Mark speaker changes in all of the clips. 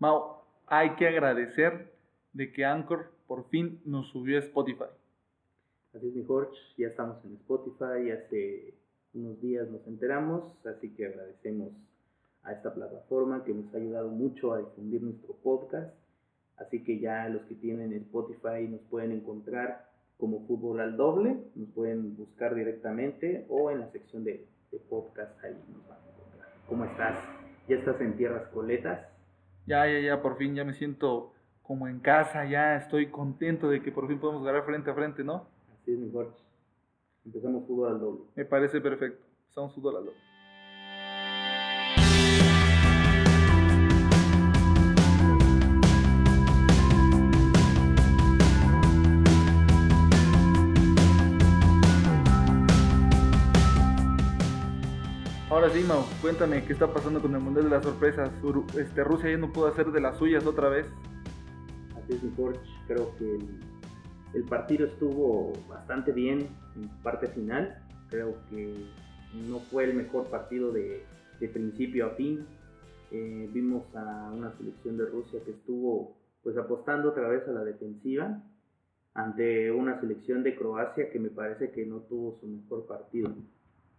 Speaker 1: Mau, hay que agradecer de que Anchor por fin nos subió a Spotify.
Speaker 2: Así es, mi Jorge, ya estamos en Spotify, hace unos días nos enteramos, así que agradecemos a esta plataforma que nos ha ayudado mucho a difundir nuestro podcast. Así que ya los que tienen Spotify nos pueden encontrar como Fútbol al Doble, nos pueden buscar directamente o en la sección de, de podcast ahí nos van a encontrar. ¿Cómo estás? ¿Ya estás en tierras coletas?
Speaker 1: Ya, ya, ya, por fin ya me siento como en casa, ya estoy contento de que por fin podemos ganar frente a frente, ¿no?
Speaker 2: Así es, mi Jorge. Empezamos fútbol al doble.
Speaker 1: Me parece perfecto. Empezamos fútbol al doble. Ahora sí, Mau, cuéntame qué está pasando con el Mundial de las Sorpresas. Este, Rusia ya no pudo hacer de las suyas otra vez.
Speaker 2: Así es, mi Jorge. Creo que el, partido estuvo bastante bien en parte final. Creo que no fue el mejor partido de, de principio a fin. Eh, vimos a una selección de Rusia que estuvo pues apostando otra vez a la defensiva ante una selección de Croacia que me parece que no tuvo su mejor partido.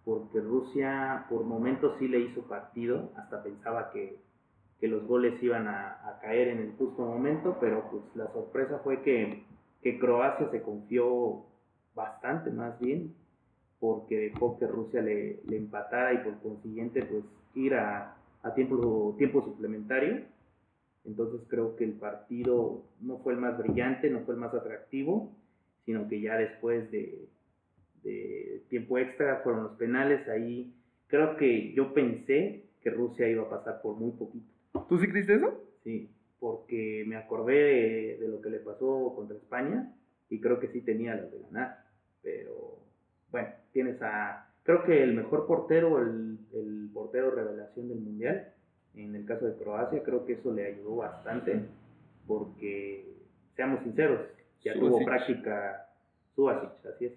Speaker 2: Porque Rusia por momentos sí le hizo partido, hasta pensaba que, que los goles iban a, caer en el justo momento, pero pues la sorpresa fue que, que Croacia se confió bastante más bien, porque dejó que Rusia le, le empatara y por consiguiente pues ir a, a tiempo, tiempo suplementario. Entonces creo que el partido no fue el más brillante, no fue el más atractivo, sino que ya después de, de tiempo extra fueron los penales. Ahí creo que yo pensé que Rusia iba a pasar por muy poquito.
Speaker 1: ¿Tú sí creíste eso?
Speaker 2: Sí, porque me acordé de, de lo que le pasó contra España y creo que sí tenía las de ganar. Pero bueno, tienes a. Creo que el mejor portero, el, el portero revelación del mundial, en el caso de Croacia, creo que eso le ayudó bastante porque, seamos sinceros, ya tuvo práctica. Subasic, así es.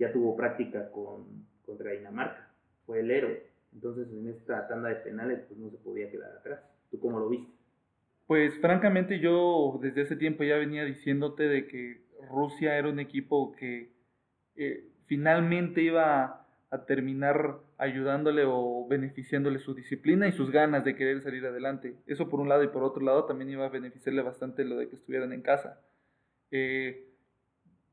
Speaker 2: Ya tuvo práctica con, contra Dinamarca. Fue el héroe. Entonces, en esta tanda de penales, pues no se podía quedar atrás. ¿Tú cómo lo viste?
Speaker 1: Pues francamente yo desde ese tiempo ya venía diciéndote de que Rusia era un equipo que eh, finalmente iba a terminar ayudándole o beneficiándole su disciplina y sus ganas de querer salir adelante. Eso por un lado y por otro lado también iba a beneficiarle bastante lo de que estuvieran en casa. Eh,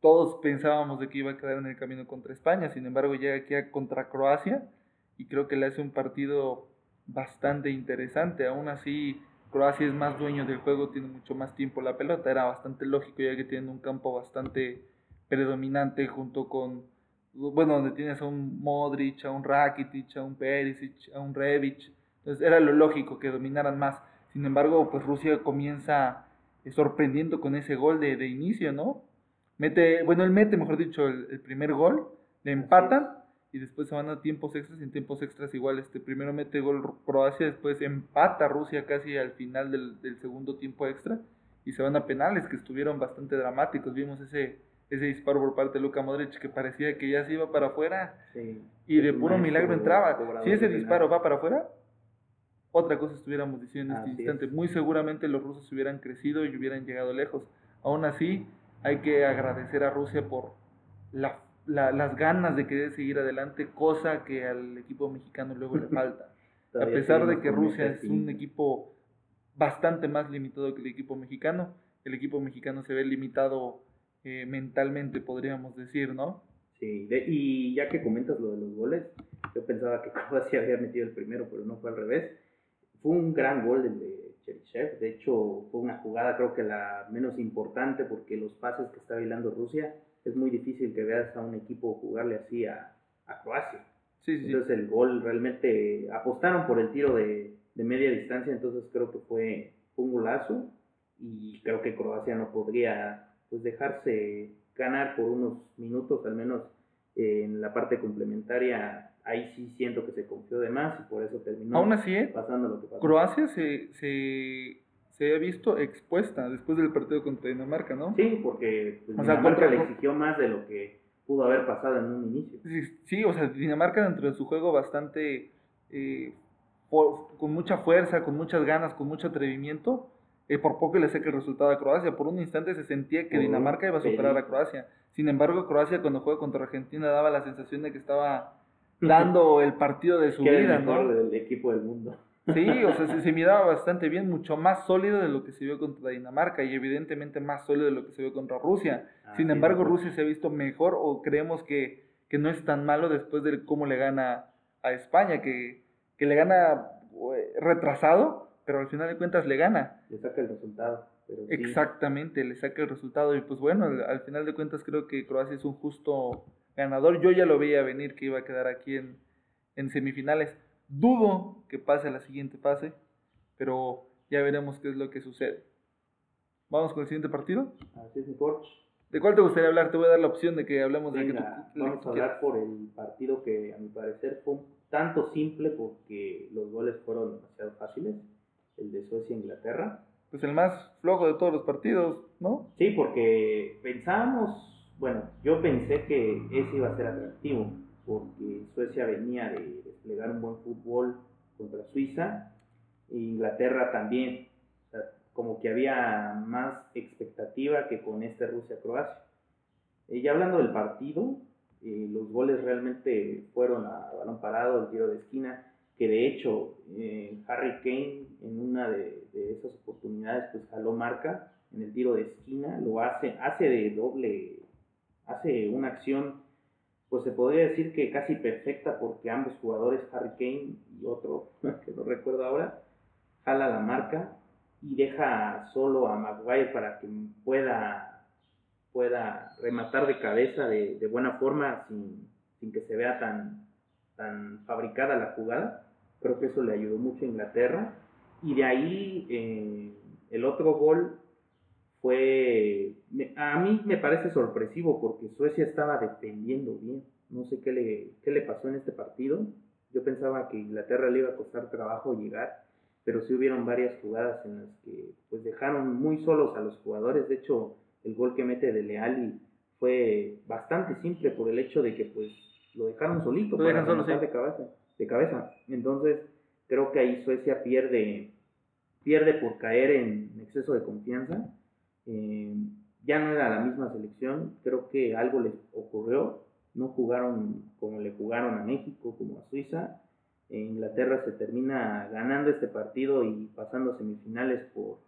Speaker 1: todos pensábamos de que iba a quedar en el camino contra España, sin embargo llega aquí a contra Croacia y creo que le hace un partido bastante interesante. Aún así, Croacia es más dueño del juego, tiene mucho más tiempo la pelota. Era bastante lógico ya que tienen un campo bastante predominante junto con, bueno, donde tienes a un Modric, a un Rakitic, a un Perisic, a un Rebic. Entonces era lo lógico que dominaran más. Sin embargo, pues Rusia comienza sorprendiendo con ese gol de, de inicio, ¿no? Mete, bueno, él mete, mejor dicho, el, el primer gol, le empatan y después se van a tiempos extras y en tiempos extras igual este primero mete gol Croacia después empata Rusia casi al final del, del, segundo tiempo extra y se van a penales que estuvieron bastante dramáticos. Vimos ese ese disparo por parte de Luka Modric que parecía que ya se iba para afuera
Speaker 2: Sí.
Speaker 1: y de puro milagro entraba. si ese disparo va para afuera otra cosa estuviéramos diciendo en este
Speaker 2: Así
Speaker 1: instante.
Speaker 2: es.
Speaker 1: muy seguramente los rusos hubieran crecido y hubieran llegado lejos. Aún así hay que agradecer a Rusia por la la, las ganas de querer seguir adelante, cosa que al equipo mexicano luego le falta. a pesar de que Rusia es un equipo bastante más limitado que el equipo mexicano, el equipo mexicano se ve limitado eh, mentalmente, podríamos decir, ¿no?
Speaker 2: Sí, de- y ya que comentas lo de los goles, yo pensaba que Croacia había metido el primero, pero no fue al revés. Fue un gran gol el de Cherichev, de hecho fue una jugada creo que la menos importante porque los pases que está bailando Rusia es muy difícil que veas a un equipo jugarle así a, a Croacia.
Speaker 1: Sí.
Speaker 2: Entonces el gol realmente apostaron por el tiro de, de media distancia, entonces creo que fue, fue un golazo y creo que Croacia no podría pues dejarse ganar por unos minutos, al menos eh, en la parte complementaria, ahí sí siento que se confió de más y por eso terminó
Speaker 1: Aún así, ¿eh?
Speaker 2: pasando lo que pasó.
Speaker 1: Croacia se, se, se ha visto expuesta después del partido contra Dinamarca, ¿no?
Speaker 2: Sí, porque pues,
Speaker 1: O sea,
Speaker 2: Dinamarca
Speaker 1: contra-
Speaker 2: le exigió más de lo que pudo haber pasado en un inicio.
Speaker 1: Sí, sí, o sea, Dinamarca dentro de su juego bastante, eh, por- con mucha fuerza, con muchas ganas, con mucho atrevimiento, eh, por poco le saca el resultado a Croacia. Por un instante se sentía que Dinamarca iba a superar a Croacia. Sin embargo, Croacia cuando juega contra Argentina daba la sensación de que estaba dando el partido de su vida,
Speaker 2: ¿no? del equipo del mundo.
Speaker 1: Sí, o sea, se, miraba bastante bien, mucho más sólido de lo que se vio contra Dinamarca y evidentemente más sólido de lo que se vio contra Rusia. Ah, Sin embargo, Rusia se ha visto mejor o creemos que, que, no es tan malo después de cómo le gana a España, que, que le gana eh, retrasado, pero al final de cuentas le gana.
Speaker 2: Le saca el resultado.
Speaker 1: Exactamente, le saca el resultado y pues bueno, al, final de cuentas creo que Croacia es un justo ganador. Yo ya lo veía venir que iba a quedar aquí en, en semifinales. Dudo que pase a la siguiente fase, pero ya veremos qué es lo que sucede. ¿Vamos con el siguiente partido?
Speaker 2: Así es, mi Porsche.
Speaker 1: ¿De cuál te gustaría hablar? Te voy a dar la opción de que hablemos
Speaker 2: de que Vamos a hablar por el partido que a mi parecer fue un tanto simple porque los goles fueron demasiado fáciles. El de Suecia-Inglaterra.
Speaker 1: Pues el más flojo de todos los partidos, ¿no?
Speaker 2: Sí, porque pensábamos, bueno, yo pensé que ese iba a ser atractivo porque Suecia venía de desplegar un buen fútbol contra Suiza e Inglaterra también. como que había más expectativa que con este Rusia-Croacia. Y ya hablando del partido, eh, los goles realmente fueron a balón parado, el tiro de esquina, que de hecho eh, Harry Kane en una de, de, esas oportunidades pues jaló marca en el tiro de esquina, lo hace, hace de doble, hace una acción pues se podría decir que casi perfecta porque ambos jugadores, Harry Kane y otro, que no recuerdo ahora, jala la marca y deja solo a Maguire para que pueda, pueda rematar de cabeza de, buena forma sin, que se vea tan, tan fabricada la jugada. Creo que eso le ayudó mucho a Inglaterra. Y de ahí eh, el otro gol fue, a mí me parece sorpresivo porque Suecia estaba defendiendo bien. No sé qué le, qué le pasó en este partido. Yo pensaba que Inglaterra le iba a costar trabajo llegar, pero sí hubieron varias jugadas en las que pues dejaron muy solos a los jugadores. De hecho, el gol que mete de Leali fue bastante simple por el hecho de que pues lo dejaron solito para solo, de cabeza, de cabeza. Entonces, creo que ahí Suecia pierde pierde por caer en exceso de confianza eh, ya no era la misma selección, creo que algo les ocurrió, no jugaron como le jugaron a México, como a Suiza. En Inglaterra se termina ganando este partido y pasando semifinales por,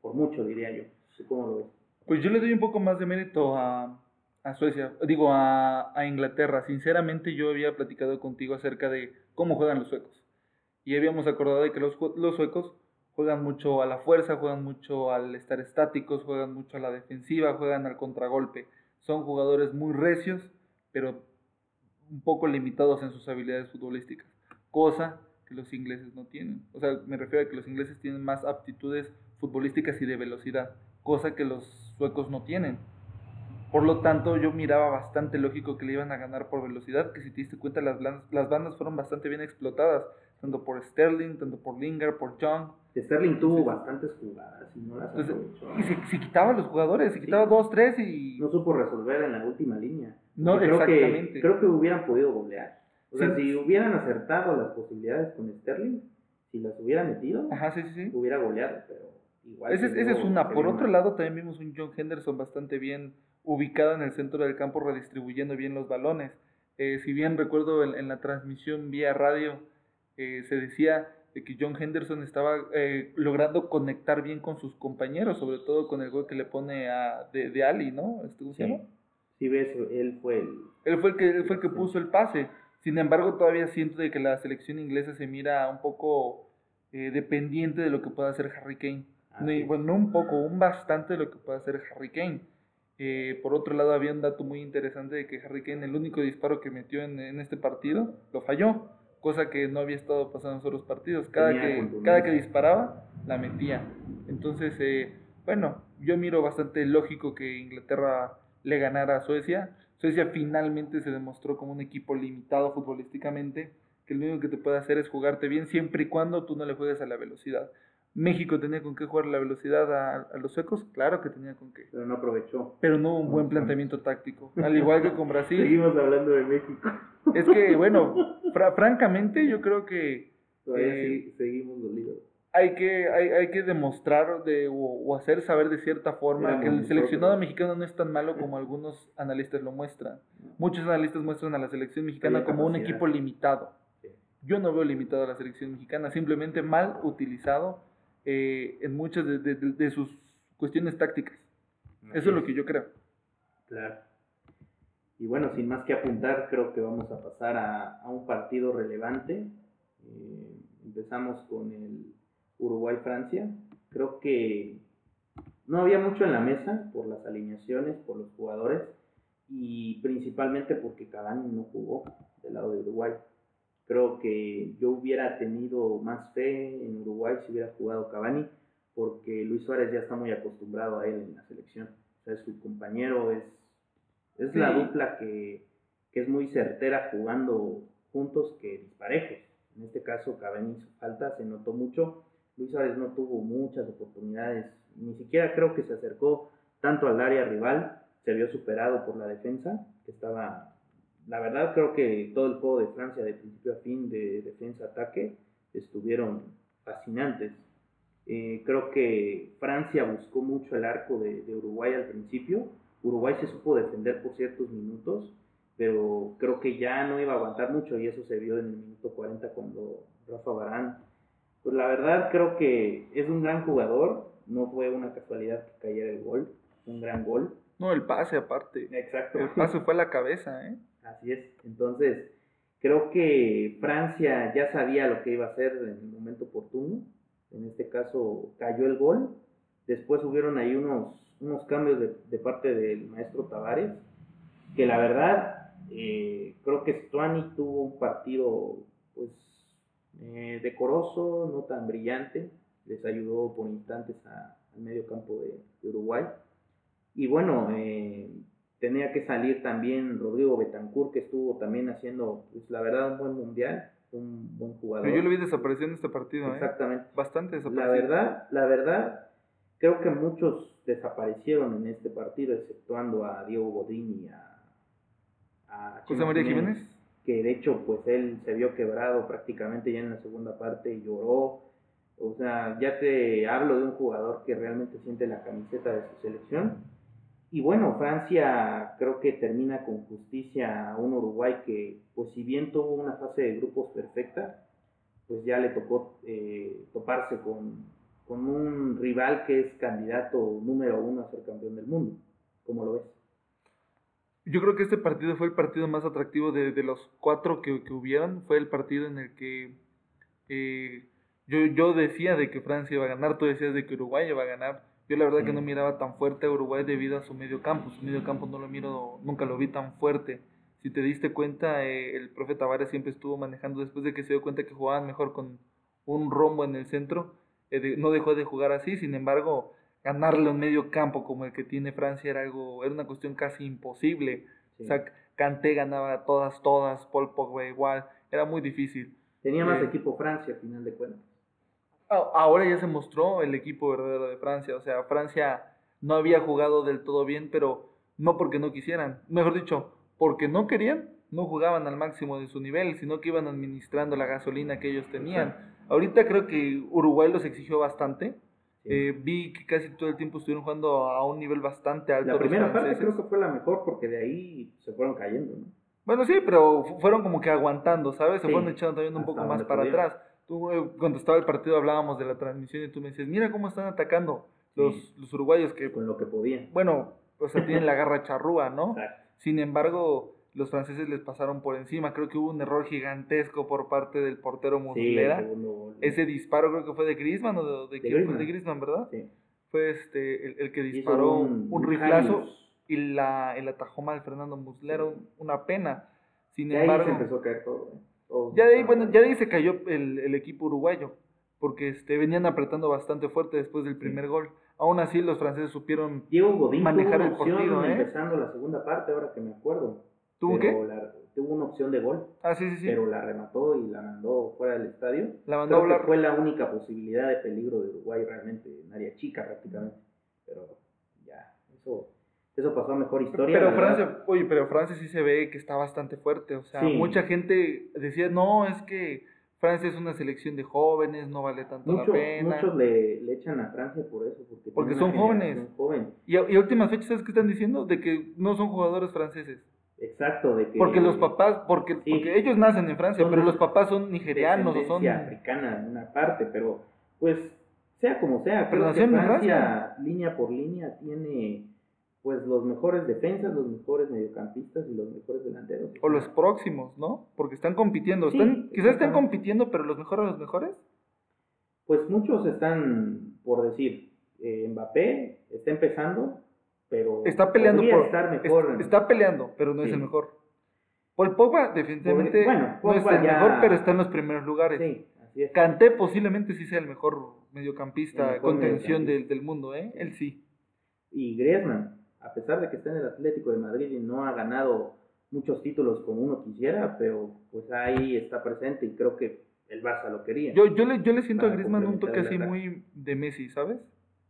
Speaker 2: por mucho, diría yo. ¿Cómo lo ves?
Speaker 1: Pues yo le doy un poco más de mérito a, a Suecia, digo a, a, Inglaterra. Sinceramente yo había platicado contigo acerca de cómo juegan los suecos. Y habíamos acordado de que los, los suecos juegan mucho a la fuerza, juegan mucho al estar estáticos, juegan mucho a la defensiva, juegan al contragolpe. Son jugadores muy recios, pero un poco limitados en sus habilidades futbolísticas, cosa que los ingleses no tienen. O sea, me refiero a que los ingleses tienen más aptitudes futbolísticas y de velocidad, cosa que los suecos no tienen. Por lo tanto, yo miraba bastante lógico que le iban a ganar por velocidad, que si te diste cuenta las, las bandas fueron bastante bien explotadas, tanto por Sterling, tanto por Lingard, por Young.
Speaker 2: Sterling tuvo bastantes jugadas y no las aprovechó.
Speaker 1: Y se, quitaba los jugadores, se quitaba dos, tres y...
Speaker 2: No supo resolver en la última línea.
Speaker 1: No,
Speaker 2: creo
Speaker 1: exactamente.
Speaker 2: Que, creo que hubieran podido golear. O sea, si hubieran acertado las posibilidades con Sterling, si las hubiera metido, hubiera goleado, pero igual.
Speaker 1: Esa es una. Por otro lado, también vimos un John Henderson bastante bien ubicado en el centro del campo, redistribuyendo bien los balones. Eh, si bien recuerdo en, la transmisión vía radio, eh, se decía de que John Henderson estaba eh, logrando conectar bien con sus compañeros, sobre todo con el gol que le pone a de, Ali, ¿no?
Speaker 2: ¿Este, ¿Cómo se llama? Sí, ves, él fue el...
Speaker 1: Él fue el que, él fue el que puso el pase. Sin embargo, todavía siento de que la selección inglesa se mira un poco dependiente de lo que pueda hacer Harry Kane. bueno, no un poco, un bastante de lo que pueda hacer Harry Kane. Eh, por otro lado, había un dato muy interesante de que Harry Kane, el único disparo que metió en, este partido, lo falló, cosa que no había estado pasando en otros partidos. Cada, que, cada que disparaba, la metía. Entonces, eh, bueno, yo miro bastante lógico que Inglaterra le ganara a Suecia. Suecia finalmente se demostró como un equipo limitado futbolísticamente, que lo único que te puede hacer es jugarte bien siempre y cuando tú no le juegues a la velocidad. México tenía con qué jugar la velocidad a, los suecos, claro que tenía con qué.
Speaker 2: Pero no aprovechó.
Speaker 1: Pero no hubo un buen planteamiento táctico, al igual que con Brasil.
Speaker 2: Seguimos hablando de México.
Speaker 1: Es que, bueno, francamente yo creo que...
Speaker 2: Todavía eh, seguimos dolidos.
Speaker 1: hay que, hay, hay que demostrar de, o, hacer saber de cierta forma que el seleccionado mexicano no es tan malo como algunos analistas lo muestran. Muchos analistas muestran a la selección mexicana como un equipo limitado. Yo no veo limitado a la selección mexicana, simplemente mal utilizado eh, en muchas de, de, sus cuestiones tácticas. Eso es lo que yo creo.
Speaker 2: Claro. Y bueno, sin más que apuntar, creo que vamos a pasar a, a un partido relevante. Eh, empezamos con el Uruguay-Francia. Creo que no había mucho en la mesa por las alineaciones, por los jugadores y principalmente porque Cavani no jugó del lado de Uruguay. Creo que yo hubiera tenido más fe en Uruguay si hubiera jugado Cavani, porque Luis Suárez ya está muy acostumbrado a él en la selección. O sea, es su compañero, es, es la dupla que, que, es muy certera jugando juntos que disparejos. En este caso, Cavani hizo falta, se notó mucho Luis Suárez no tuvo muchas oportunidades, ni siquiera creo que se acercó tanto al área rival, se vio superado por la defensa, que estaba, la verdad creo que todo el juego de Francia de principio a fin, de defensa-ataque, estuvieron fascinantes. Eh, creo que Francia buscó mucho el arco de, de Uruguay al principio, Uruguay se supo defender por ciertos minutos, pero creo que ya no iba a aguantar mucho y eso se vio en el minuto 40 cuando Rafa Barán pues la verdad creo que es un gran jugador. No fue una casualidad que cayera el gol. Un gran gol.
Speaker 1: No, el pase aparte.
Speaker 2: Exacto.
Speaker 1: El pase fue a la cabeza, ¿eh?
Speaker 2: Así es. Entonces, creo que Francia ya sabía lo que iba a hacer en el momento oportuno. En este caso cayó el gol. Después hubieron ahí unos, unos cambios de, parte del maestro Tavares. Que la verdad, eh, creo que Stuani tuvo un partido pues eh, decoroso, no tan brillante, les ayudó por instantes al medio campo de, Uruguay. Y bueno, eh, tenía que salir también Rodrigo Betancourt, que estuvo también haciendo, pues la verdad, un buen mundial, un buen jugador.
Speaker 1: Pero yo lo vi desapareciendo en este partido. ¿eh?
Speaker 2: Exactamente.
Speaker 1: Bastante
Speaker 2: desaparecido. La verdad, la verdad, creo que muchos desaparecieron en este partido, exceptuando a Diego Godín y a,
Speaker 1: a José María Jiménez
Speaker 2: que de hecho pues él se vio quebrado prácticamente ya en la segunda parte y lloró. O sea, ya te hablo de un jugador que realmente siente la camiseta de su selección. Y bueno, Francia creo que termina con justicia a un Uruguay que, pues si bien tuvo una fase de grupos perfecta, pues ya le tocó eh, toparse con, con un rival que es candidato número uno a ser campeón del mundo. ¿Cómo lo ves?
Speaker 1: Yo creo que este partido fue el partido más atractivo de, de los cuatro que, que, hubieron. Fue el partido en el que eh, yo, yo decía de que Francia iba a ganar, tú decías de que Uruguay iba a ganar. Yo la verdad que no miraba tan fuerte a Uruguay debido a su medio campo. Su medio campo no lo miro, nunca lo vi tan fuerte. Si te diste cuenta, eh, el profe Tavares siempre estuvo manejando después de que se dio cuenta que jugaban mejor con un rombo en el centro. Eh, no dejó de jugar así, sin embargo, ganarle un medio campo como el que tiene Francia era algo, era una cuestión casi imposible. O sea, Kanté ganaba todas, todas, Paul Pogba igual, era muy difícil.
Speaker 2: Tenía más eh, equipo Francia, a final de cuentas.
Speaker 1: Ahora ya se mostró el equipo verdadero de Francia, o sea, Francia no había jugado del todo bien, pero no porque no quisieran, mejor dicho, porque no querían, no jugaban al máximo de su nivel, sino que iban administrando la gasolina que ellos tenían. Ahorita creo que Uruguay los exigió bastante, eh, vi que casi todo el tiempo estuvieron jugando a un nivel bastante alto.
Speaker 2: La primera parte creo que fue la mejor porque de ahí se fueron cayendo, ¿no?
Speaker 1: Bueno, sí, pero fueron como que aguantando, ¿sabes? Se fueron echando también un poco más para atrás. Tú, eh, cuando estaba el partido, hablábamos de la transmisión y tú me decías, mira cómo están atacando los, los uruguayos que...
Speaker 2: Con lo que podían.
Speaker 1: Bueno, o sea, tienen la garra charrúa, ¿no? Sin embargo, los franceses les pasaron por encima. Creo que hubo un error gigantesco por parte del portero Muslera. Ese disparo creo que fue de Griezmann o de, de, Fue de Griezmann, ¿verdad? Sí. Fue este, el, que disparó un, riflazo y la, el atajó mal Fernando Muslera. Una pena. Sin embargo,
Speaker 2: ahí se empezó a caer todo.
Speaker 1: ¿eh? Ya, de ahí, bueno, ya de ahí se cayó el, el equipo uruguayo. Porque este, venían apretando bastante fuerte después del primer gol. Aún así, los franceses supieron manejar el partido.
Speaker 2: ¿eh? Empezando la segunda parte, ahora que me acuerdo
Speaker 1: ¿Tuvo qué?
Speaker 2: tuvo una opción de gol.
Speaker 1: Ah, sí, sí, sí.
Speaker 2: Pero la remató y la mandó fuera del estadio.
Speaker 1: La mandó
Speaker 2: Creo que fue la única posibilidad de peligro de Uruguay realmente, en área chica prácticamente. Pero ya, eso, eso pasó a mejor historia.
Speaker 1: Pero Francia, oye, pero Francia sí se ve que está bastante fuerte. O sea, mucha gente decía, no, es que Francia es una selección de jóvenes, no vale tanto
Speaker 2: Mucho-
Speaker 1: la pena.
Speaker 2: muchos le, le echan a Francia por eso. Porque,
Speaker 1: Porque son jóvenes.
Speaker 2: joven.
Speaker 1: Y a, y a últimas fechas, ¿sabes qué están diciendo? De que no son jugadores franceses.
Speaker 2: Exacto, de que...
Speaker 1: Porque los papás, porque,
Speaker 2: Sí.
Speaker 1: porque ellos nacen en Francia, pero los papás son nigerianos o son...
Speaker 2: africana en una parte, pero pues sea como sea,
Speaker 1: Pero
Speaker 2: creo que
Speaker 1: nacieron en
Speaker 2: Francia, línea por línea, tiene pues los mejores defensas, los mejores mediocampistas y los mejores delanteros.
Speaker 1: O los próximos, ¿no? Porque están compitiendo.
Speaker 2: Sí,
Speaker 1: Están, quizás
Speaker 2: exactamente.
Speaker 1: compitiendo, pero los mejores los mejores.
Speaker 2: Pues muchos están, por decir, eh, Mbappé está empezando, pero
Speaker 1: Está peleando por...
Speaker 2: estar
Speaker 1: es-
Speaker 2: mejor.
Speaker 1: está peleando, pero no es el mejor. Paul Pogba definitivamente no es el
Speaker 2: ya-
Speaker 1: mejor, pero está en los primeros lugares.
Speaker 2: Sí, así es.
Speaker 1: Kanté posiblemente sí sea el mejor mediocampista,
Speaker 2: El mejor
Speaker 1: contención del, del mundo, ¿eh? Él sí.
Speaker 2: Y Griezmann, a pesar de que está en el Atlético de Madrid y no ha ganado muchos títulos como uno quisiera, pero pues ahí está presente y creo que el Barça lo quería.
Speaker 1: Yo, yo, le, yo le siento a Griezmann un toque así muy de Messi, ¿sabes?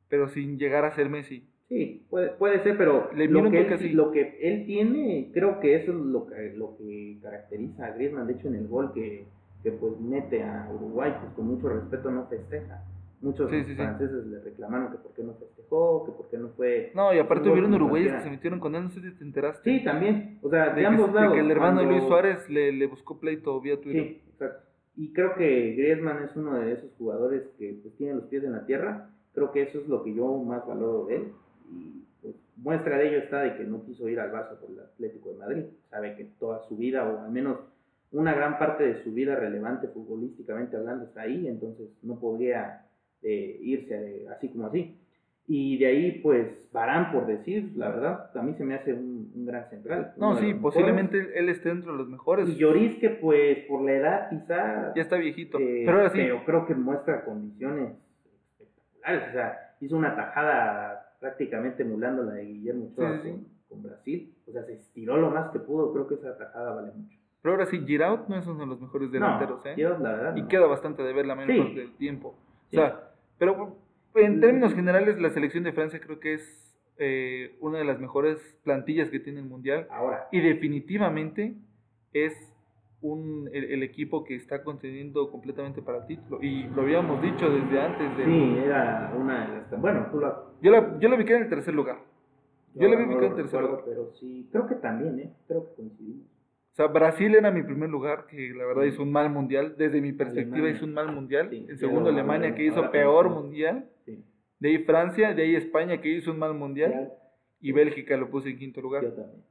Speaker 1: Pero sin llegar a ser Messi.
Speaker 2: Sí, puede, puede ser, pero
Speaker 1: Le
Speaker 2: lo, que él,
Speaker 1: así.
Speaker 2: lo que él tiene, creo que eso es lo que, lo que caracteriza a Griezmann. De hecho, en el gol que, que pues mete a Uruguay, pues con mucho respeto no festeja. Muchos
Speaker 1: Sí, sí, sí.
Speaker 2: franceses le reclamaron que por qué no festejó, que por qué no fue...
Speaker 1: No, y aparte hubieron uruguayos que se metieron con él, no sé si te enteraste.
Speaker 2: Sí, también. O sea, de,
Speaker 1: de, que,
Speaker 2: ambos
Speaker 1: de
Speaker 2: lados.
Speaker 1: que el hermano de
Speaker 2: cuando-
Speaker 1: Luis Suárez le, le buscó pleito vía Twitter.
Speaker 2: Sí, exacto. Y creo que Griezmann es uno de esos jugadores que pues, tiene los pies en la tierra. Creo que eso es lo que yo más valoro de él. Y pues, muestra de ello está de que no quiso ir al Barça por el Atlético de Madrid. Sabe que toda su vida, o al menos una gran parte de su vida relevante futbolísticamente hablando, está ahí. Entonces no podría eh, irse así como así. Y de ahí, pues, Barán, por decir, la verdad, a mí se me hace un, un gran central.
Speaker 1: No, sí,
Speaker 2: los mejores.
Speaker 1: posiblemente él esté dentro de los mejores.
Speaker 2: Y Lloris que pues por la edad quizá...
Speaker 1: Ya está viejito.
Speaker 2: eh,
Speaker 1: pero ahora sí,
Speaker 2: pero creo que muestra condiciones espectaculares. O sea, hizo una tajada prácticamente emulando la de Guillermo Ochoa
Speaker 1: Sí, sí,
Speaker 2: con, con Brasil. O sea, se estiró lo más que pudo. Creo que esa tajada vale mucho.
Speaker 1: pero ahora sí, Giroud no es uno de los mejores delanteros,
Speaker 2: no,
Speaker 1: ¿eh?
Speaker 2: Dios, la verdad.
Speaker 1: Y
Speaker 2: no.
Speaker 1: queda bastante de ver la mayor
Speaker 2: Sí.
Speaker 1: parte del tiempo. O sea, pero en términos generales, la selección de Francia creo que es eh, una de las mejores plantillas que tiene el Mundial.
Speaker 2: Ahora,
Speaker 1: Y definitivamente es un, el, el equipo que está conteniendo completamente para el título. Y lo habíamos dicho desde antes de...
Speaker 2: sí, era una de las... Bueno, tú la...
Speaker 1: Yo la, yo la ubiqué en el tercer lugar. Yo la vi
Speaker 2: no
Speaker 1: ubicada
Speaker 2: lo
Speaker 1: en tercer
Speaker 2: recuerdo,
Speaker 1: lugar.
Speaker 2: Pero sí, creo que también, ¿eh? Creo que coincidimos.
Speaker 1: O sea, Brasil era mi primer lugar, que la verdad hizo un mal mundial. Desde mi perspectiva
Speaker 2: Alemania.
Speaker 1: hizo un mal mundial.
Speaker 2: Sí,
Speaker 1: en segundo, Alemania, que hizo peor mundial.
Speaker 2: Sí.
Speaker 1: De ahí Francia, de ahí España, que hizo un mal mundial. Y Bélgica lo puse en quinto lugar.
Speaker 2: yo también.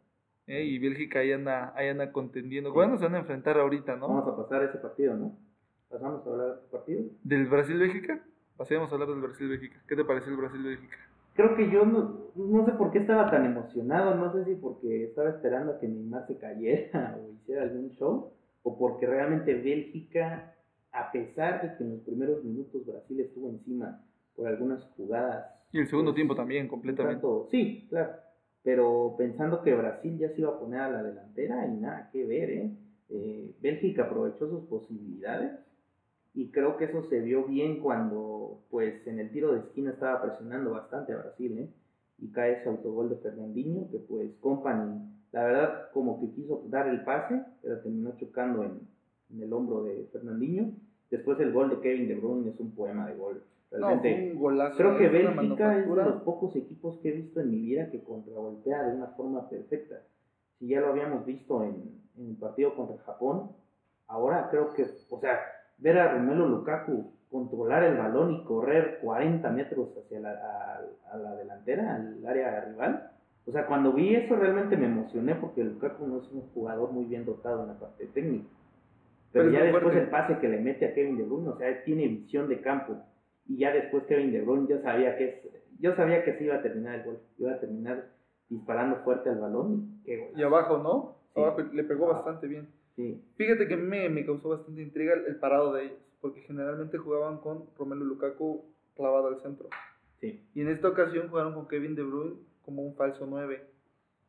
Speaker 1: ¿eh? Y Bélgica ahí anda, ahí anda contendiendo. ¿Cuándo se van a enfrentar ahorita, no?
Speaker 2: Vamos a pasar ese partido, ¿no? ¿Pasamos a hablar de ese partido?
Speaker 1: ¿Del Brasil-Bélgica? Pasemos a hablar del Brasil-Bélgica. ¿Qué te pareció el Brasil-Bélgica?
Speaker 2: Creo que yo no, no sé por qué estaba tan emocionado, no sé si porque estaba esperando a que Neymar se cayera o hiciera algún show, o porque realmente Bélgica, a pesar de que en los primeros minutos Brasil estuvo encima por algunas jugadas.
Speaker 1: Y el segundo
Speaker 2: pues,
Speaker 1: tiempo también, completamente.
Speaker 2: tanto- sí, claro, pero pensando que Brasil ya se iba a poner a la delantera y nada que ver, ¿eh? Eh, Bélgica aprovechó sus posibilidades y creo que eso se vio bien cuando pues en el tiro de esquina estaba presionando bastante a Brasil ¿eh? Y cae ese autogol de Fernandinho que pues Company la verdad como que quiso dar el pase pero terminó chocando en, en el hombro de Fernandinho. Después el gol de Kevin De Bruyne es un poema de gol realmente.
Speaker 1: golazo.
Speaker 2: creo que Bélgica es de los pocos equipos que he visto en mi vida que contragolpea de una forma perfecta. Si ya lo habíamos visto en, en el partido contra Japón ahora creo que o sea ver a Romelu Lukaku controlar el balón y correr 40 metros hacia la, a, a la delantera, al área rival. O sea, cuando vi eso realmente me emocioné porque Lukaku no es un jugador muy bien dotado en la parte técnica. Pero,
Speaker 1: Pero
Speaker 2: ya después
Speaker 1: fuerte.
Speaker 2: el pase que le mete a Kevin De Bruyne, o sea, tiene visión de campo. Y ya después Kevin De Bruyne, yo sabía que es, yo sabía que se iba a terminar el gol, iba a terminar disparando fuerte al balón y.
Speaker 1: Y abajo, ¿no?
Speaker 2: Sí.
Speaker 1: Abajo le pegó
Speaker 2: Ah.
Speaker 1: bastante bien.
Speaker 2: Sí,
Speaker 1: Fíjate que me, me causó bastante intriga el, el parado de ellos, porque generalmente jugaban con Romelu Lukaku clavado al centro.
Speaker 2: sí.
Speaker 1: Y en esta ocasión jugaron con Kevin De Bruyne como un falso 9.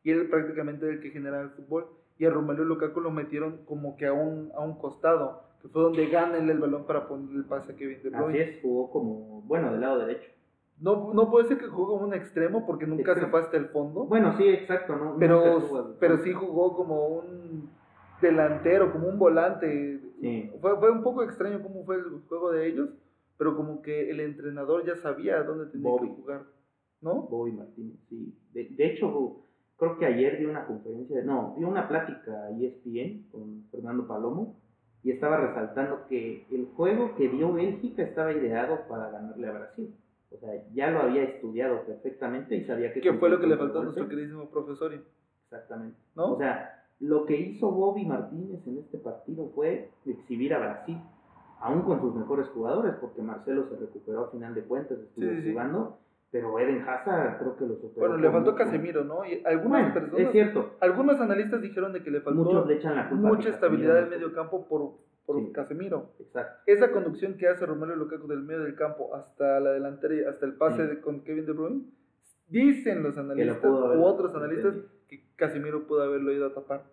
Speaker 1: Y él prácticamente era el que generaba el fútbol. Y a Romelu Lukaku lo metieron como que a un, a un costado, que fue donde gana él el balón para ponerle el pase a Kevin De Bruyne.
Speaker 2: Así es, jugó como, bueno, del lado derecho.
Speaker 1: No, no puede ser que jugó como un extremo porque nunca se fue hasta el fondo.
Speaker 2: Bueno, sí, exacto, ¿no?
Speaker 1: pero, pero sí jugó como un delantero, como un volante. Fue, fue un poco extraño cómo fue el juego de ellos, pero como que el entrenador ya sabía dónde tenía que jugar, ¿no?
Speaker 2: Bobby Martínez, sí. De, de, hecho, creo que ayer dio una conferencia, no, dio una plática a ESPN con Fernando Palomo y estaba resaltando que el juego que dio Bélgica estaba ideado para ganarle a Brasil. O sea, ya lo había estudiado perfectamente y sabía que...
Speaker 1: ¿Qué fue lo que le faltó a nuestro queridísimo profesor?
Speaker 2: Exactamente. ¿No? O sea, lo que hizo Bobby Martínez en este partido fue exhibir a Brasil, aún con sus mejores jugadores, porque Marcelo se recuperó a final de cuentas, estuvo jugando, pero Eden Hazard creo que lo superó.
Speaker 1: Bueno, le faltó Casemiro, ¿no? Y algunas personas,
Speaker 2: es cierto.
Speaker 1: Algunos analistas dijeron de que le faltó
Speaker 2: Muchos le echan la culpa
Speaker 1: mucha estabilidad del medio campo por, por Casemiro.
Speaker 2: Exacto.
Speaker 1: Esa conducción que hace Romelu Lukaku del medio del campo hasta la delantera y hasta el pase de, con Kevin De Bruyne, dicen los analistas u otros analistas que Casemiro pudo haberlo ido a tapar.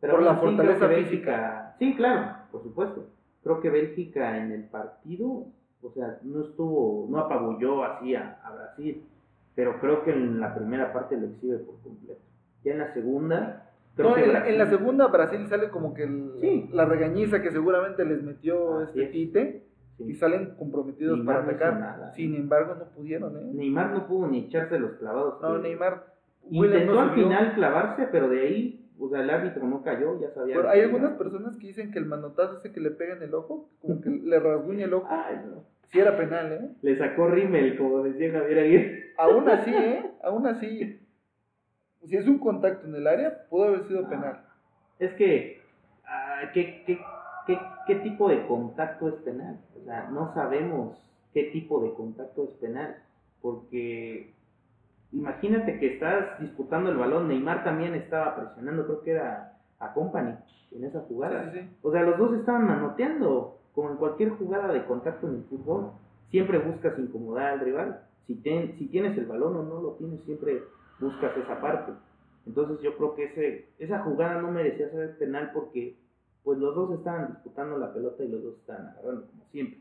Speaker 2: Pero por la fortaleza física. Sí, claro, por supuesto. Creo que Bélgica en el partido o sea, no estuvo, no apabulló así a, Brasil, pero creo que en la primera parte lo exhibe por completo. Ya en la segunda,
Speaker 1: no, en, la segunda Brasil sale como que la regañiza que seguramente les metió este Tite y salen comprometidos para atacar. Sin embargo, no pudieron, ¿eh?
Speaker 2: Neymar no pudo ni echarse los clavados.
Speaker 1: No, Neymar.
Speaker 2: Intentó al final clavarse, pero de ahí, o sea, el árbitro no cayó, ya sabía.
Speaker 1: Pero hay algunas personas que dicen que el manotazo ese que le pega en el ojo, como que le rasguña el ojo.
Speaker 2: Ay, no.
Speaker 1: Sí era penal, ¿eh?
Speaker 2: Le sacó rímel, como decía Javier Aguirre.
Speaker 1: Aún así, ¿eh? Aún así. Si es un contacto en el área, pudo haber sido penal.
Speaker 2: Es que, ah, ¿qué, qué, qué, qué tipo de contacto es penal? O sea, no sabemos qué tipo de contacto es penal. Porque imagínate que estás disputando el balón, Neymar también estaba presionando, creo que era a Company en esa jugada. O sea, los dos estaban manoteando como en cualquier jugada de contacto en el fútbol, siempre buscas incomodar al rival. Si, si tienes el balón o no lo tienes, siempre buscas esa parte. Entonces yo creo que ese, esa jugada no merecía ser penal porque pues los dos estaban disputando la pelota y los dos estaban agarrando como siempre.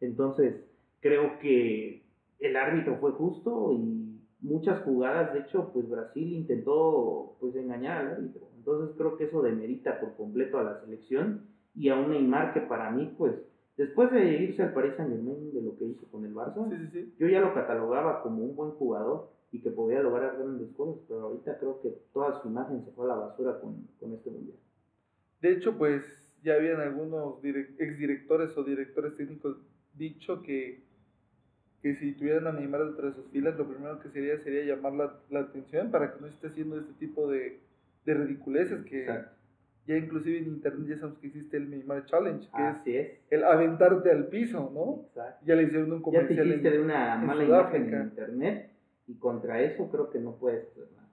Speaker 2: Entonces creo que el árbitro fue justo y muchas jugadas, de hecho, pues Brasil intentó pues engañar al árbitro. Entonces creo que eso demerita por completo a la selección y a un Neymar que para mí, pues, después de irse al Paris Saint Germain de lo que hizo con el Barça, yo ya lo catalogaba como un buen jugador y que podía lograr grandes cosas, pero ahorita creo que toda su imagen se fue a la basura con, con este mundial.
Speaker 1: De hecho, pues ya habían algunos exdirectores o directores técnicos dicho que, que si tuvieran a Neymar dentro de sus filas, lo primero que sería sería llamar la, la atención para que no esté haciendo este tipo de, de ridiculeces que, ya inclusive en internet ya sabemos que existe el Neymar Challenge, que es, el aventarte al piso, ¿no?
Speaker 2: Exacto.
Speaker 1: Ya le hicieron un comercial.
Speaker 2: Ya te hiciste de una mala imagen en internet y contra eso creo que no puedes nada.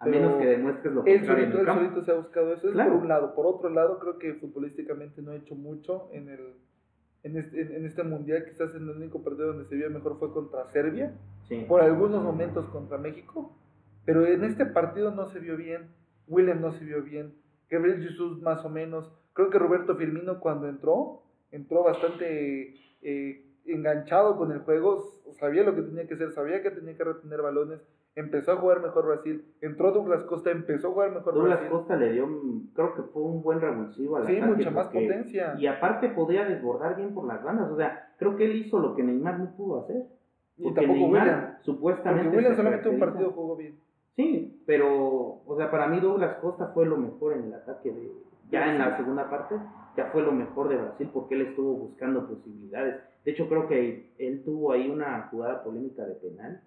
Speaker 2: A menos que demuestres lo
Speaker 1: que solito, él solito se ha buscado eso, es por un lado. Por otro lado, creo que futbolísticamente no ha hecho mucho en el en este, en este mundial, quizás en el único partido donde se vio mejor fue contra Serbia, por algunos momentos contra México, pero en este partido no se vio bien, William no se vio bien, Gabriel Jesús más o menos. Creo que Roberto Firmino cuando entró, entró bastante eh, enganchado con el juego, sabía lo que tenía que hacer, sabía que tenía que retener balones, empezó a jugar mejor Brasil, entró Douglas Costa, empezó a jugar mejor
Speaker 2: Douglas Costa le dio, creo que fue un buen revulsivo
Speaker 1: al Sí, mucha más potencia.
Speaker 2: Y aparte podía desbordar bien por las bandas, o sea, creo que él hizo lo que Neymar no pudo hacer.
Speaker 1: Y tampoco William.
Speaker 2: Supuestamente.
Speaker 1: Porque William solamente un partido jugó bien.
Speaker 2: Sí, pero, o sea, para mí Douglas Costa fue lo mejor en el ataque de, ya en la segunda parte, ya fue lo mejor de Brasil porque él estuvo buscando posibilidades. De hecho, creo que él tuvo ahí una jugada polémica de penal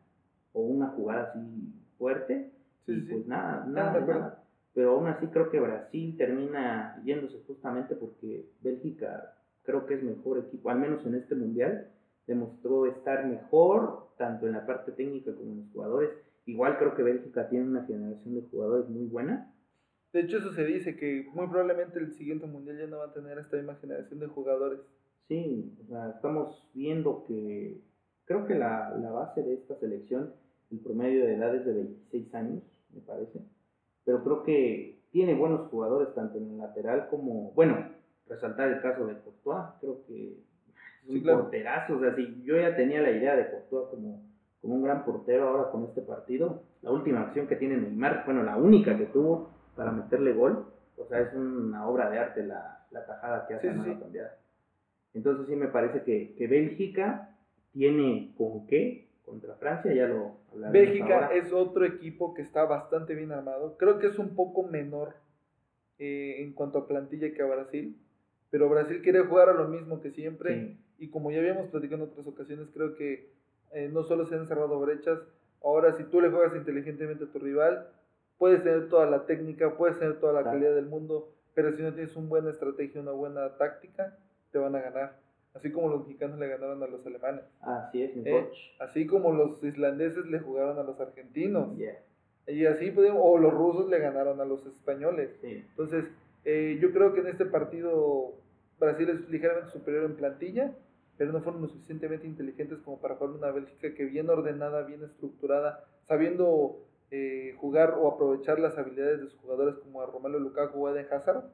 Speaker 2: o una jugada así fuerte. Sí, y pues nada, nada, nada. Pero aún así creo que Brasil termina yéndose justamente porque Bélgica creo que es mejor equipo, al menos en este mundial, demostró estar mejor tanto en la parte técnica como en los jugadores Igual creo que Bélgica tiene una generación de jugadores muy buena.
Speaker 1: De hecho, eso se dice, que muy probablemente el siguiente mundial ya no va a tener esta misma generación de jugadores.
Speaker 2: Sí, o sea, estamos viendo que creo que la, la base de esta selección, el promedio de edad es de 26 años, me parece. Pero creo que tiene buenos jugadores tanto en el lateral como, bueno, resaltar el caso de Courtois, creo que es un porterazo, o sea, si yo ya tenía la idea de Courtois como como un gran portero ahora con este partido. La última acción que tiene Neymar, bueno, la única que tuvo para meterle gol, o sea, es una obra de arte la, la tajada que hace sí, sí. cambiar. Entonces sí me parece que, que, Bélgica tiene con qué contra Francia, ya lo
Speaker 1: Bélgica es otro equipo que está bastante bien armado. Creo que es un poco menor eh, en cuanto a plantilla que a Brasil, pero Brasil quiere jugar a lo mismo que siempre y como ya habíamos platicado en otras ocasiones, creo que eh, no solo se han cerrado brechas, ahora si tú le juegas inteligentemente a tu rival, puedes tener toda la técnica, puedes tener toda la calidad del mundo, pero si no tienes una buena estrategia, una buena táctica, te van a ganar. Así como los mexicanos le ganaron a los alemanes.
Speaker 2: Así es, mi
Speaker 1: eh, Así como los islandeses le jugaron a los argentinos. Y así, o los rusos le ganaron a los españoles. Entonces, eh, yo creo que en este partido Brasil es ligeramente superior en plantilla, pero no fueron lo suficientemente inteligentes como para jugar una Bélgica que bien ordenada, bien estructurada, sabiendo eh, jugar o aprovechar las habilidades de sus jugadores como a Romelu Lukaku o Eden Hazard,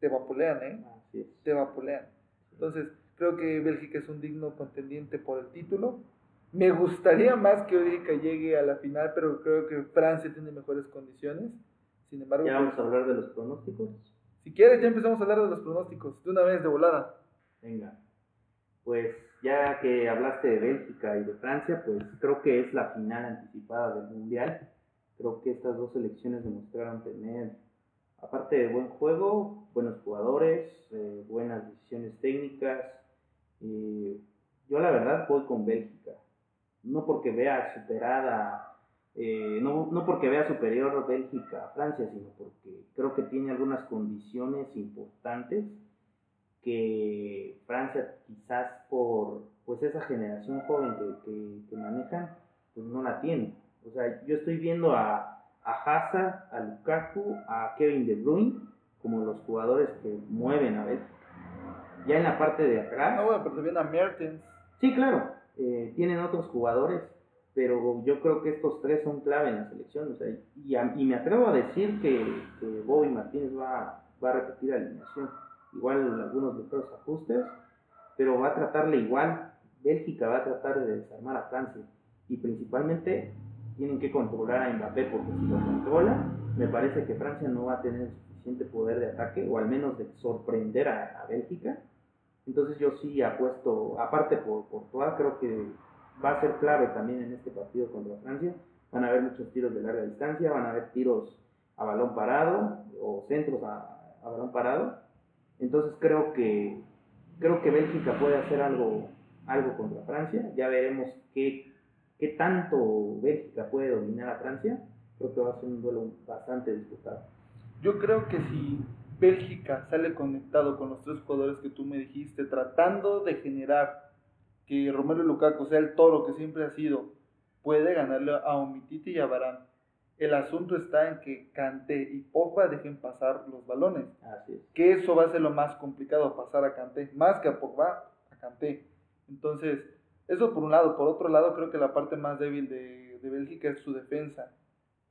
Speaker 1: te vapulean, ¿eh? Te vapulean. Entonces, creo que Bélgica es un digno contendiente por el título. Me gustaría más que Bélgica llegue a la final, pero creo que Francia tiene mejores condiciones. Sin embargo,
Speaker 2: ¿Ya vamos a hablar de los pronósticos?
Speaker 1: Si quieres, ya empezamos a hablar de los pronósticos, de una vez de volada.
Speaker 2: Venga. Pues ya que hablaste de Bélgica y de Francia, pues creo que es la final anticipada del Mundial. Creo que estas dos selecciones demostraron tener, aparte de buen juego, buenos jugadores, eh, buenas decisiones técnicas. yo la verdad voy con Bélgica. No porque vea superada, eh, no, no porque vea superior Bélgica a Francia, sino porque creo que tiene algunas condiciones importantes que Francia quizás por pues esa generación joven que, que, manejan, pues no la tiene. O sea, yo estoy viendo a, a Hazard, a Lukaku, a Kevin De Bruyne como los jugadores que mueven a veces. Ya en la parte de atrás.
Speaker 1: No, bueno, pero también a Mertens.
Speaker 2: Sí, claro. Eh, tienen otros jugadores, pero yo creo que estos tres son clave en la selección. O sea, y, y me atrevo a decir que, que Bobby Martínez va, va a repetir la alineación igual algunos ligeros ajustes, pero va a tratarle igual. Bélgica va a tratar de desarmar a Francia y principalmente tienen que controlar a Mbappé porque si lo controla, me parece que Francia no va a tener suficiente poder de ataque o al menos de sorprender a, Bélgica. Entonces yo sí apuesto, aparte por, por creo que va a ser clave también en este partido contra Francia. Van a haber muchos tiros de larga distancia, van a haber tiros a balón parado o centros a, a balón parado entonces creo que creo que Bélgica puede hacer algo algo contra Francia. Ya veremos qué, qué tanto Bélgica puede dominar a Francia. Creo que va a ser un duelo bastante disputado.
Speaker 1: Yo creo que si Bélgica sale conectado con los tres jugadores que tú me dijiste, tratando de generar que Romero Lukaku sea el toro que siempre ha sido, puede ganarle a Omititi y a Barán. El asunto está en que Kanté y Pogba dejen pasar los balones.
Speaker 2: Así es.
Speaker 1: Que eso va a ser lo más complicado, pasar a Kanté. Más que a Pogba, a Kanté. Entonces, eso por un lado. Por otro lado, creo que la parte más débil de, de Bélgica es su defensa.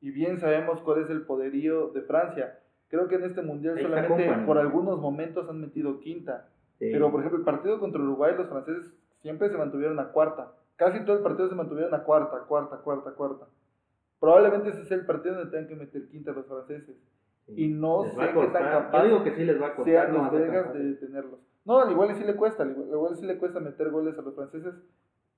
Speaker 1: Y bien sabemos cuál es el poderío de Francia. Creo que en este mundial solamente por algunos momentos han metido quinta. Pero, por ejemplo, el partido contra Uruguay, los franceses siempre se mantuvieron a cuarta. Casi todo el partido se mantuvieron a cuarta, cuarta, cuarta, cuarta. Probablemente ese sea el partido donde tengan que meter quinta los franceses. Y no sé qué tan capaz
Speaker 2: digo que sí les va a costar,
Speaker 1: sean los belgas de detenerlos. No, al igual sí le cuesta, al igual, sí le cuesta meter goles a los franceses,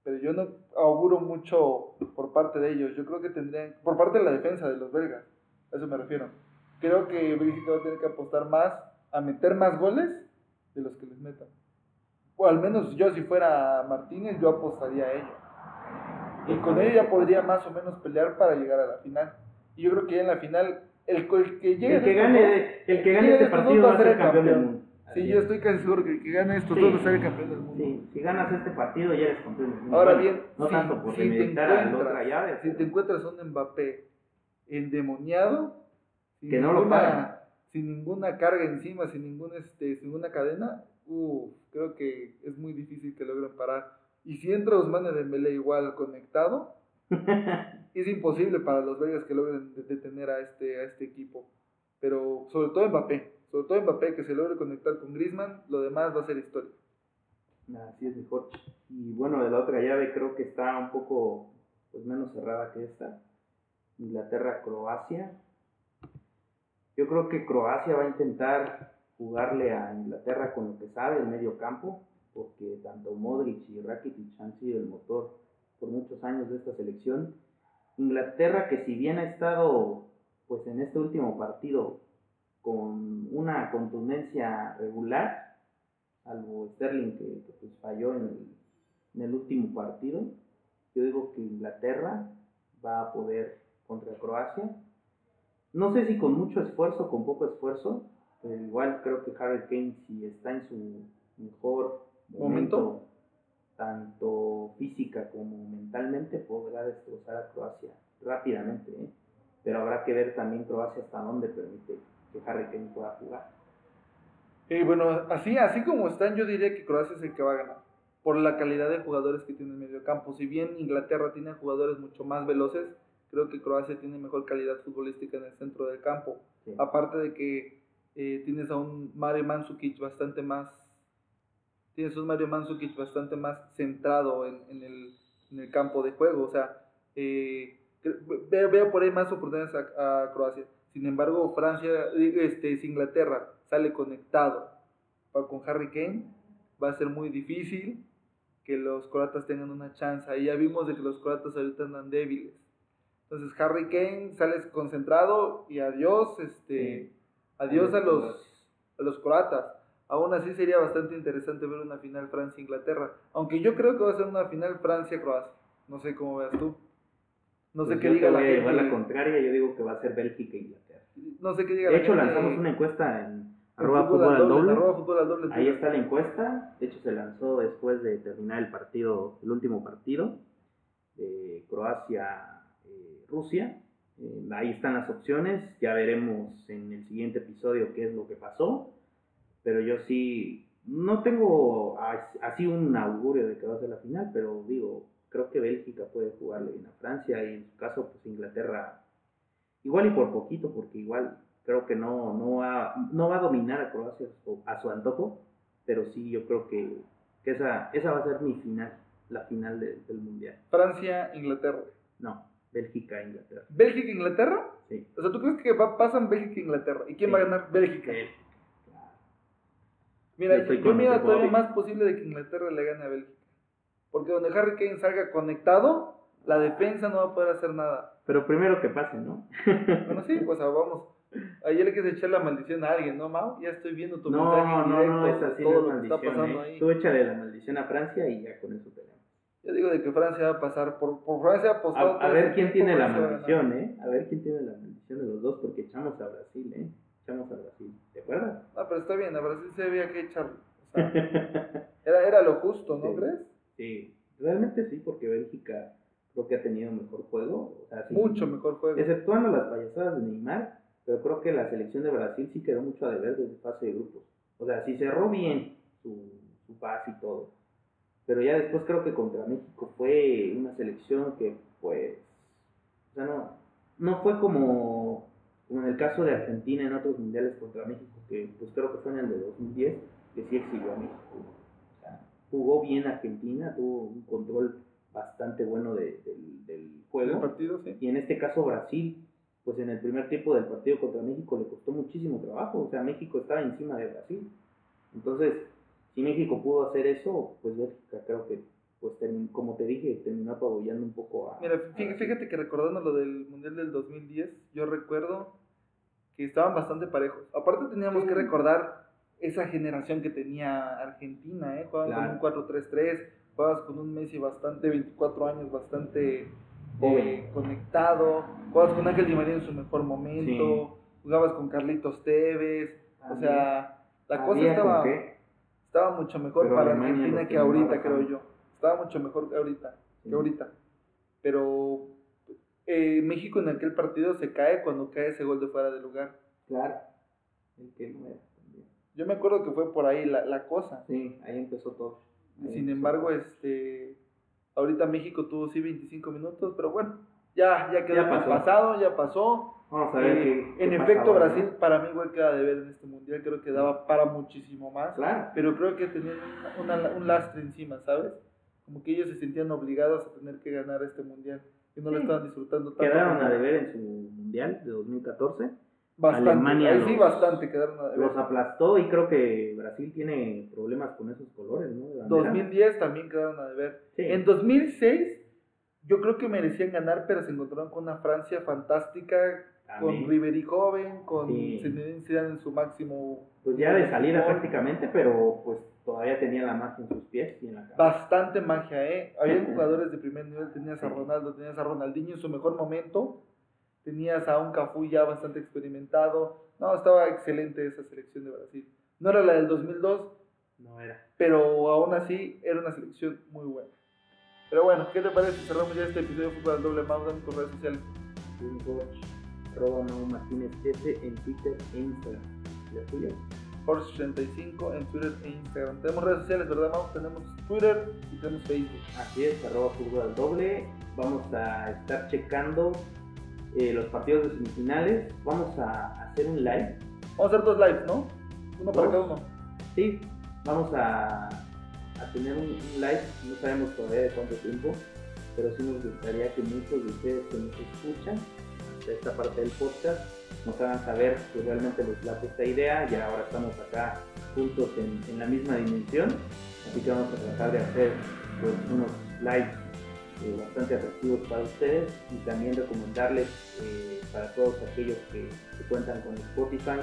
Speaker 1: pero yo no auguro mucho por parte de ellos. Yo creo que tendrían, por parte de la defensa de los belgas, a eso me refiero. Creo que Bélgica va a tener que apostar más a meter más goles de los que les metan. O al menos yo, si fuera Martínez, yo apostaría a ello. Y con ella podría más o menos pelear para llegar a la final. Y yo creo que ya en la final, el, que llegue.
Speaker 2: El que gane, el que gane este partido va a ser campeón, del mundo.
Speaker 1: Sí, yo estoy casi seguro que el que gane estos dos va a ser el campeón del mundo.
Speaker 2: Sí, si ganas este partido ya eres campeón del mundo.
Speaker 1: Ahora bien,
Speaker 2: no si, tanto por si te otra llave.
Speaker 1: Si te encuentras un Mbappé endemoniado,
Speaker 2: sin que no ninguna,
Speaker 1: sin ninguna carga encima, sin, ningún, este, sin ninguna cadena, uh, creo que es muy difícil que logren parar y si entra Ousmane Dembélé igual conectado, es imposible para los belgas que logren detener a este, a este equipo. Pero sobre todo Mbappé, sobre todo Mbappé que se logre conectar con Griezmann, lo demás va a ser historia.
Speaker 2: Así es mejor. Y bueno, de la otra llave creo que está un poco pues, menos cerrada que esta. Inglaterra-Croacia. Yo creo que Croacia va a intentar jugarle a Inglaterra con lo que sabe el medio campo, porque tanto Modric y Rakitic han sido el motor por muchos años de esta selección. Inglaterra que si bien ha estado pues en este último partido con una contundencia regular, algo Sterling que, pues falló en el, último partido, yo digo que Inglaterra va a poder contra Croacia. No sé si con mucho esfuerzo con poco esfuerzo, pero igual creo que Harry Kane si está en su mejor momento, tanto física como mentalmente, podrá destrozar a Croacia rápidamente. ¿eh? Pero habrá que ver también Croacia hasta dónde permite que Harry Kane pueda jugar.
Speaker 1: Y bueno, así, así como están, yo diría que Croacia es el que va a ganar por la calidad de jugadores que tiene en medio campo. Si bien Inglaterra tiene jugadores mucho más veloces, creo que Croacia tiene mejor calidad futbolística en el centro del campo. Aparte de que eh, tienes a un Mario Mandzukic bastante más tienes un Mario Mandzukic bastante más centrado en, en, el, en el, campo de juego. O sea, eh, veo, veo, por ahí más oportunidades a, a, Croacia. Sin embargo, Francia, este, si Inglaterra sale conectado con Harry Kane, va a ser muy difícil que los croatas tengan una chance. Y ya vimos de que los croatas ahorita andan débiles. Entonces Harry Kane sale concentrado y adiós, este, adiós a los, a los croatas. Aún así sería bastante interesante ver una final Francia-Inglaterra. Aunque yo creo que va a ser una final Francia-Croacia. No sé cómo veas tú.
Speaker 2: No sé pues qué diga la gente. la contraria, yo digo que va a ser Bélgica-Inglaterra.
Speaker 1: No sé qué diga
Speaker 2: de hecho, lanzamos una encuesta en arroba fútbol, al doble. Ahí está la encuesta. De hecho, se lanzó después de terminar el partido, el último partido de Croacia-Rusia. Eh, ahí están las opciones. Ya veremos en el siguiente episodio qué es lo que pasó. Pero yo sí, no tengo así un augurio de que va a ser la final, pero digo, creo que Bélgica puede jugarle bien a Francia y en su caso, pues Inglaterra, igual y por poquito, porque igual creo que no, no, va, no va a dominar a Croacia a su antojo, pero sí yo creo que, que esa, esa va a ser mi final, la final del Mundial.
Speaker 1: Francia-Inglaterra.
Speaker 2: No, Bélgica-Inglaterra.
Speaker 1: ¿Bélgica-Inglaterra?
Speaker 2: Sí.
Speaker 1: O sea, ¿tú crees que va, pasan Bélgica-Inglaterra? ¿Y quién va a ganar? Bélgica. Mira, yo, yo mira todavía más posible de que Inglaterra le gane a Bélgica. Porque donde Harry Kane salga conectado, la defensa no va a poder hacer nada.
Speaker 2: Pero primero que pase, ¿no?
Speaker 1: bueno, sí, pues vamos. Ayer le quise echar la maldición a alguien, ¿no, Mau? Ya estoy viendo tu
Speaker 2: no,
Speaker 1: mensaje
Speaker 2: no, No, es así, todo lo que está pasando ¿eh? ahí. Tú échale la maldición a Francia y ya con eso tenemos.
Speaker 1: Yo digo de que Francia va a pasar por, por Francia
Speaker 2: apostado. A, a ver quién tiene la maldición, ¿eh? A ver quién tiene la maldición de los dos, porque echamos a Brasil, ¿eh? Echamos a Brasil. ¿Te acuerdas?
Speaker 1: Ah, pero está bien, a Brasil se había que echarlo. O sea, era, era lo justo, ¿no crees?
Speaker 2: Sí, realmente sí, porque Bélgica creo que ha tenido mejor juego. O sea,
Speaker 1: Mucho mejor juego.
Speaker 2: Exceptuando las payasadas de Neymar, pero creo que la selección de Brasil sí quedó mucho a deber desde fase de grupos. O sea, sí cerró bien su, su pase y todo. Pero ya después creo que contra México fue una selección que, pues, o sea, no, no fue como, como en el caso de Argentina en otros mundiales contra México, que pues creo que fue en el de 2010, que sí exhibió a México. O sea, jugó bien Argentina, tuvo un control bastante bueno de, del juego.
Speaker 1: partido, sí.
Speaker 2: Y en este caso Brasil, pues en el primer tiempo del partido contra México le costó muchísimo trabajo. O sea, México estaba encima de Brasil. Entonces, si México pudo hacer eso, pues Bélgica creo que, pues como te dije, terminó apabullando un poco a...
Speaker 1: Mira, fíjate, que recordando lo del Mundial del 2010, yo recuerdo que estaban bastante parejos. Aparte teníamos que recordar esa generación que tenía Argentina, ¿eh? Jugaban con un 4-3-3, jugabas con un Messi bastante, 24 años, bastante eh, conectado, jugabas con Ángel Di María en su mejor momento, jugabas con Carlitos Tevez, o sea, la cosa estaba, estaba mucho mejor para Argentina que ahorita, creo yo. Estaba mucho mejor que ahorita, que ahorita. Pero eh, México en aquel partido se cae cuando cae ese gol de fuera de lugar.
Speaker 2: Claro, el que no
Speaker 1: Yo me acuerdo que fue por ahí la, la cosa.
Speaker 2: Sí, ahí empezó todo.
Speaker 1: Sin embargo, este, ahorita México tuvo sí 25 minutos, pero bueno, ya, ya quedó pasado, ya pasó.
Speaker 2: Vamos a ver
Speaker 1: eh, En efecto, Brasil para mí igual queda de ver en este mundial, creo que daba para muchísimo más.
Speaker 2: Claro.
Speaker 1: Pero creo que tenían un lastre encima, ¿sabes? Como que ellos se sentían obligados a tener que ganar este mundial y no lo estaban disfrutando tanto.
Speaker 2: Quedaron a deber en su mundial de 2014
Speaker 1: Bastante,
Speaker 2: Alemania
Speaker 1: ahí sí,
Speaker 2: los-
Speaker 1: bastante quedaron a deber.
Speaker 2: los aplastó y creo que Brasil tiene problemas con esos colores, ¿no? De bandera.
Speaker 1: 2010 también quedaron a deber.
Speaker 2: Sí.
Speaker 1: En 2006 yo creo que merecían ganar, pero se encontraron con una Francia fantástica, Con Ribery joven, con
Speaker 2: Sí.
Speaker 1: Zidane en su máximo.
Speaker 2: Pues ya de salida prácticamente, pero pues todavía tenía la magia en sus pies y en la cabeza.
Speaker 1: Bastante magia, ¿eh? Había jugadores de primer nivel, tenías a
Speaker 2: Sí.
Speaker 1: Ronaldo, tenías a Ronaldinho en su mejor momento, tenías a un Cafú ya bastante experimentado. No, estaba excelente esa selección de Brasil. No era la del 2002,
Speaker 2: No era.
Speaker 1: pero aún así era una selección muy buena. Pero bueno, ¿qué te parece? Cerramos ya este episodio de Fútbol al Doble en tus redes sociales.
Speaker 2: Coach, arroba Mau Martínez S en Twitter e Instagram. ¿La tuya?
Speaker 1: Force85 en Twitter e Instagram. Tenemos redes sociales, ¿verdad, Mau? Tenemos Twitter y tenemos Facebook.
Speaker 2: Así es, arroba fútbol al doble. Vamos a estar checando eh, los partidos de semifinales. Vamos a hacer un live.
Speaker 1: Vamos a hacer dos lives, ¿no? Uno para cada uno.
Speaker 2: Sí, vamos a, a tener un, un live. No sabemos todavía de cuánto tiempo, pero sí nos gustaría que muchos de ustedes que nos escuchan esta parte del podcast nos hagan saber si realmente les late esta idea. Ya ahora estamos acá juntos en, la misma dimensión, así que vamos a tratar de hacer pues, unos lives eh, bastante atractivos para ustedes y también recomendarles eh, para todos aquellos que, que cuentan con Spotify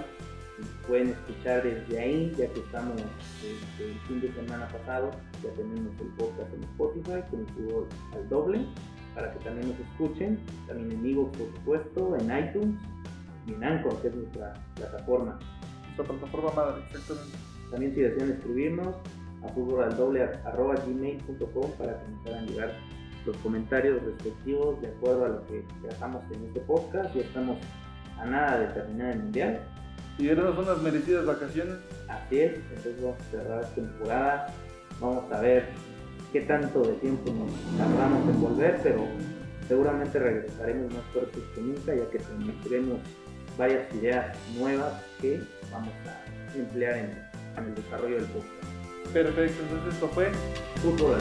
Speaker 2: y pueden escuchar desde ahí ya que estamos desde el fin de semana pasado ya tenemos el podcast en Spotify el fútbol al doble para que también nos escuchen también en Evox por supuesto en iTunes y en Anchor que es nuestra plataforma
Speaker 1: Nuestra plataforma madre, exactamente.
Speaker 2: también si desean escribirnos a fútbolaldoble.gmail.com para que nos hagan llegar los comentarios respectivos de acuerdo a lo que tratamos en este podcast. Ya estamos a nada de terminar el mundial.
Speaker 1: Y darnos unas merecidas vacaciones.
Speaker 2: Así es, entonces vamos a cerrar temporada. Vamos a ver qué tanto de tiempo nos tardamos en volver, pero seguramente regresaremos más fuertes que nunca, ya que tendremos varias ideas nuevas que vamos a emplear en, en el desarrollo del podcast.
Speaker 1: Perfecto, entonces esto fue
Speaker 2: Fútbol.